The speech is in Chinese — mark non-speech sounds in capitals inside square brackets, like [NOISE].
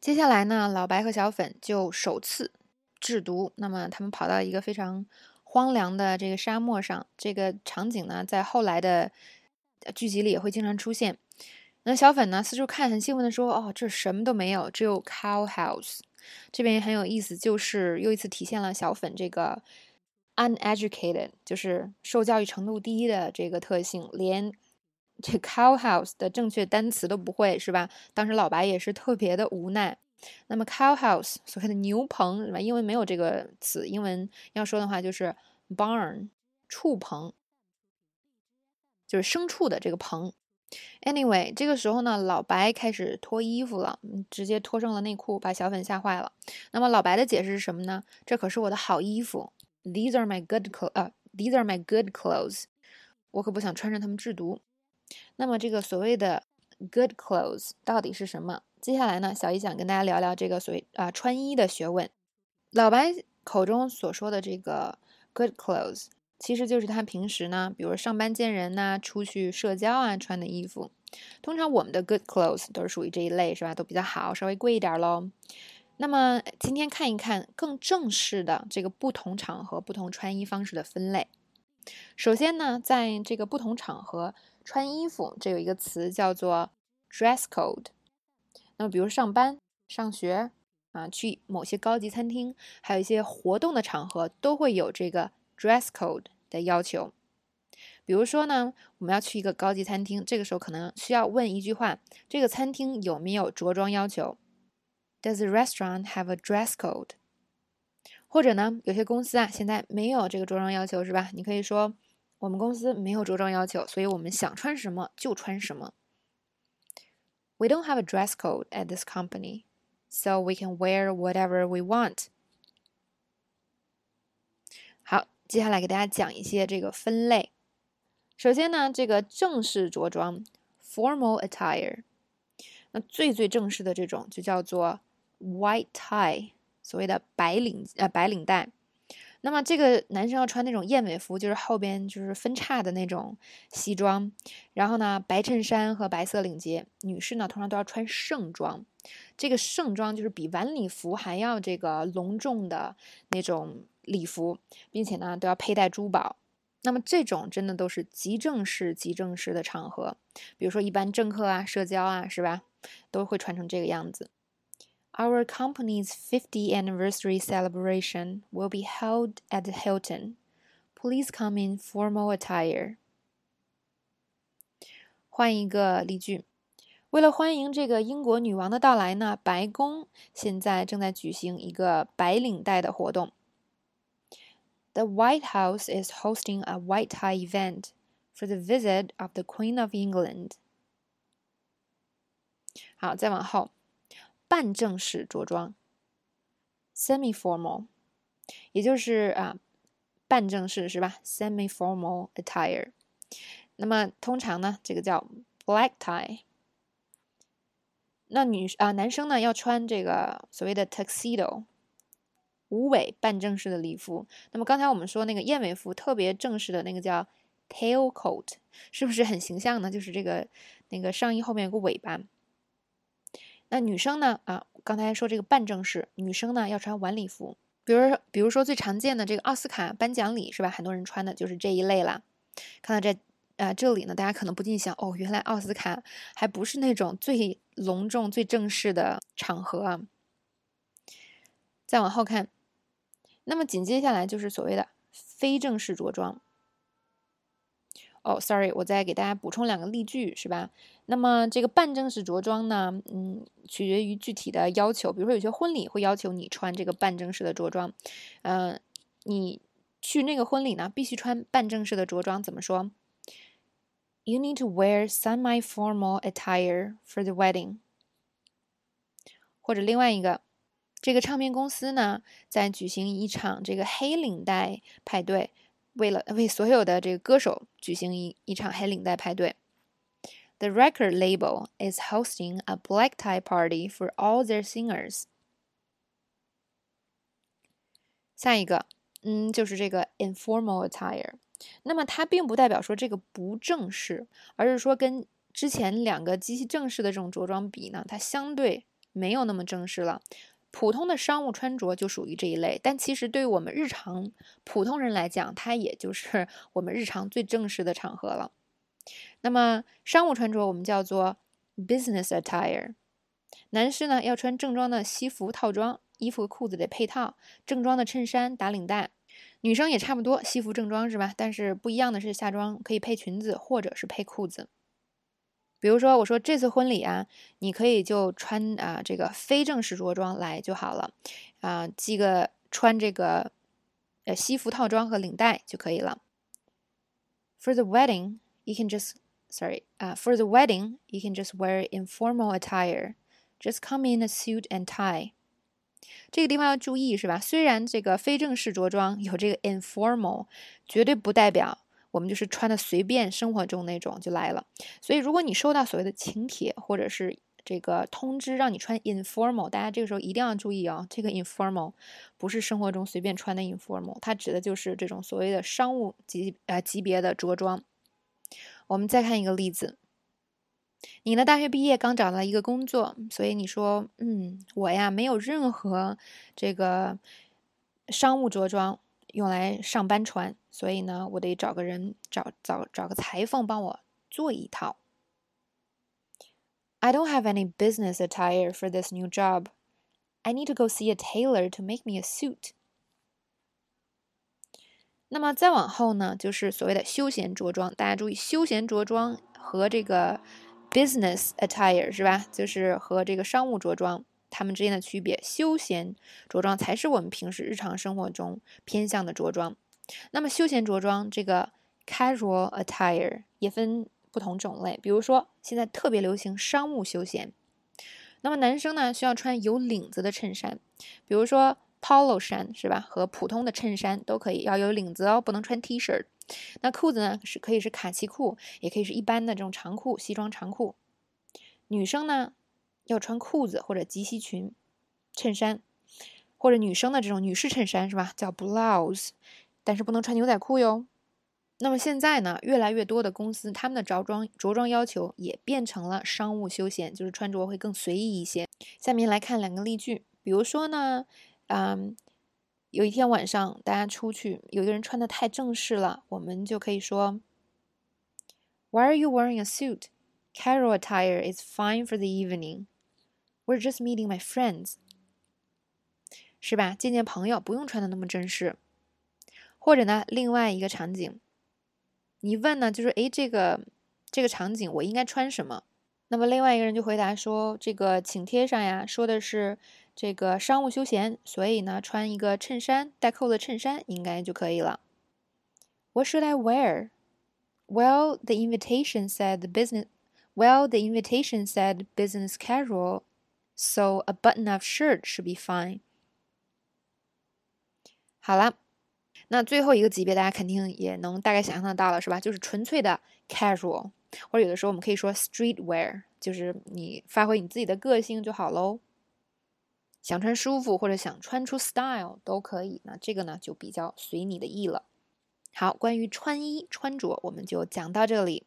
接下来呢，老白和小粉就首次制毒。那么他们跑到一个非常荒凉的这个沙漠上，这个场景呢，在后来的剧集里也会经常出现。那小粉呢，四处看，很兴奋的说：“哦，这什么都没有，只有 cow house。”这边也很有意思，就是又一次体现了小粉这个 uneducated，就是受教育程度低的这个特性，连这 cow house 的正确单词都不会，是吧？当时老白也是特别的无奈。那么 cow house 所谓的牛棚，是吧？英文没有这个词，英文要说的话就是 barn，畜棚，就是牲畜的这个棚。Anyway，这个时候呢，老白开始脱衣服了，直接脱上了内裤，把小粉吓坏了。那么老白的解释是什么呢？这可是我的好衣服，These are my good clo 呃，These are my good clothes，我可不想穿上它们制毒。那么这个所谓的 good clothes 到底是什么？接下来呢，小姨想跟大家聊聊这个所谓啊穿衣的学问。老白口中所说的这个 good clothes。其实就是他平时呢，比如上班见人呐，出去社交啊穿的衣服。通常我们的 good clothes 都是属于这一类，是吧？都比较好，稍微贵一点喽。那么今天看一看更正式的这个不同场合不同穿衣方式的分类。首先呢，在这个不同场合穿衣服，这有一个词叫做 dress code。那么比如上班、上学啊，去某些高级餐厅，还有一些活动的场合，都会有这个。dress code 的要求，比如说呢，我们要去一个高级餐厅，这个时候可能需要问一句话：这个餐厅有没有着装要求？Does the restaurant have a dress code？或者呢，有些公司啊，现在没有这个着装要求，是吧？你可以说我们公司没有着装要求，所以我们想穿什么就穿什么。We don't have a dress code at this company, so we can wear whatever we want. 好。接下来给大家讲一些这个分类。首先呢，这个正式着装 （formal attire），那最最正式的这种就叫做 white tie，所谓的白领呃白领带。 那么这个男生要穿那种燕尾服，就是后边就是分叉的那种西装，然后呢白衬衫和白色领结。女士呢通常都要穿盛装，这个盛装就是比晚礼服还要这个隆重的那种。礼服，并且呢都要佩戴珠宝。那么这种真的都是极正式、极正式的场合，比如说一般政客啊、社交啊，是吧？都会穿成这个样子。Our company's 50th anniversary celebration will be held at the Hilton. Please come in formal attire. 换一个例句，为了欢迎这个英国女王的到来呢，白宫现在正在举行一个白领带的活动。The White House is hosting a white tie event for the visit of the Queen of England. 好，再往后， 半正式着装，semi-formal，也就是啊，半正式是吧？semi-formal attire。那么通常呢，这个叫 black tie。那女啊，男生呢要穿这个所谓的 tuxedo。无尾半正式的礼服，那么刚才我们说那个燕尾服特别正式的那个叫 tail coat，是不是很形象呢？就是这个那个上衣后面有个尾巴。那女生呢？啊，刚才说这个半正式，女生呢要穿晚礼服，比如，比如说最常见的这个奥斯卡颁奖礼是吧？很多人穿的就是这一类了。看到这啊这里呢，大家可能不禁想，哦，原来奥斯卡还不是那种最隆重、最正式的场合啊。再往后看。那么紧接下来就是所谓的非正式着装。哦，sorry，我再给大家补充两个例句，是吧？那么这个半正式着装呢，嗯，取决于具体的要求。比如说有些婚礼会要求你穿这个半正式的着装，嗯，你去那个婚礼呢，必须穿半正式的着装。怎么说？You need to wear semi-formal attire for the wedding。或者另外一个。这个唱片公司呢，在举行一场这个黑领带派对，为了为所有的这个歌手举行一一场黑领带派对。The record label is hosting a black tie party for all their singers。下一个，嗯，就是这个 informal attire。那么它并不代表说这个不正式，而是说跟之前两个极其正式的这种着装比呢，它相对。没有那么正式了。普通的商务穿着就属于这一类，但其实对于我们日常普通人来讲，它也就是 [LAUGHS] 我们日常最正式的场合了。那么商务穿着我们叫做 business attire。男士呢要穿正装的西服套装，衣服和裤子得配套，正装的衬衫打领带。女生也差不多，西服正装是吧？但是不一样的是，下装可以配裙子或者是配裤子。比如说，我说这次婚礼啊，你可以就穿啊这个非正式着装来就好了，啊，系个穿这个呃西服套装和领带就可以了。For the wedding, you can just sorry 啊，For the wedding, you can just wear informal attire. Just come in a suit and tie. 这个地方要注意是吧？虽然这个非正式着装有这个 informal，绝对不代表。我们就是穿的随便，生活中那种就来了。所以，如果你收到所谓的请帖或者是这个通知，让你穿 informal，大家这个时候一定要注意啊，这个 informal 不是生活中随便穿的 informal，它指的就是这种所谓的商务级呃级别的着装。我们再看一个例子，你呢大学毕业刚找到一个工作，所以你说，嗯，我呀没有任何这个商务着装。用来上班穿，所以呢，我得找个人找找找个裁缝帮我做一套。I don't have any business attire for this new job. I need to go see a tailor to make me a suit. 那么再往后呢，就是所谓的休闲着装。大家注意，休闲着装和这个 business attire 是吧？就是和这个商务着装。它们之间的区别，休闲着装才是我们平时日常生活中偏向的着装。那么休闲着装这个 casual attire 也分不同种类，比如说现在特别流行商务休闲。那么男生呢需要穿有领子的衬衫，比如说 polo 衫是吧？和普通的衬衫都可以要有领子哦，不能穿 T 恤。那裤子呢是可以是卡其裤，也可以是一般的这种长裤，西装长裤。女生呢？要穿裤子或者及膝裙、衬衫，或者女生的这种女士衬衫是吧？叫 blouse，但是不能穿牛仔裤哟。那么现在呢，越来越多的公司他们的着装着装要求也变成了商务休闲，就是穿着会更随意一些。下面来看两个例句，比如说呢，嗯，有一天晚上大家出去，有的人穿的太正式了，我们就可以说，Why are you wearing a suit? Casual attire is fine for the evening. We're just meeting my friends，是吧？见见朋友，不用穿的那么正式。或者呢，另外一个场景，你问呢，就是诶，这个这个场景我应该穿什么？那么另外一个人就回答说，这个请帖上呀说的是这个商务休闲，所以呢，穿一个衬衫带扣的衬衫应该就可以了。What should I wear? Well, the invitation said the business. Well, the invitation said business casual. So a button-up shirt should be fine。好了， 那最后一个级别大家肯定也能大概想象得到了，是吧？就是纯粹的 casual，或者有的时候我们可以说 street wear，就是你发挥你自己的个性就好喽。想穿舒服或者想穿出 style 都可以，那这个呢就比较随你的意了。好，关于穿衣穿着我们就讲到这里。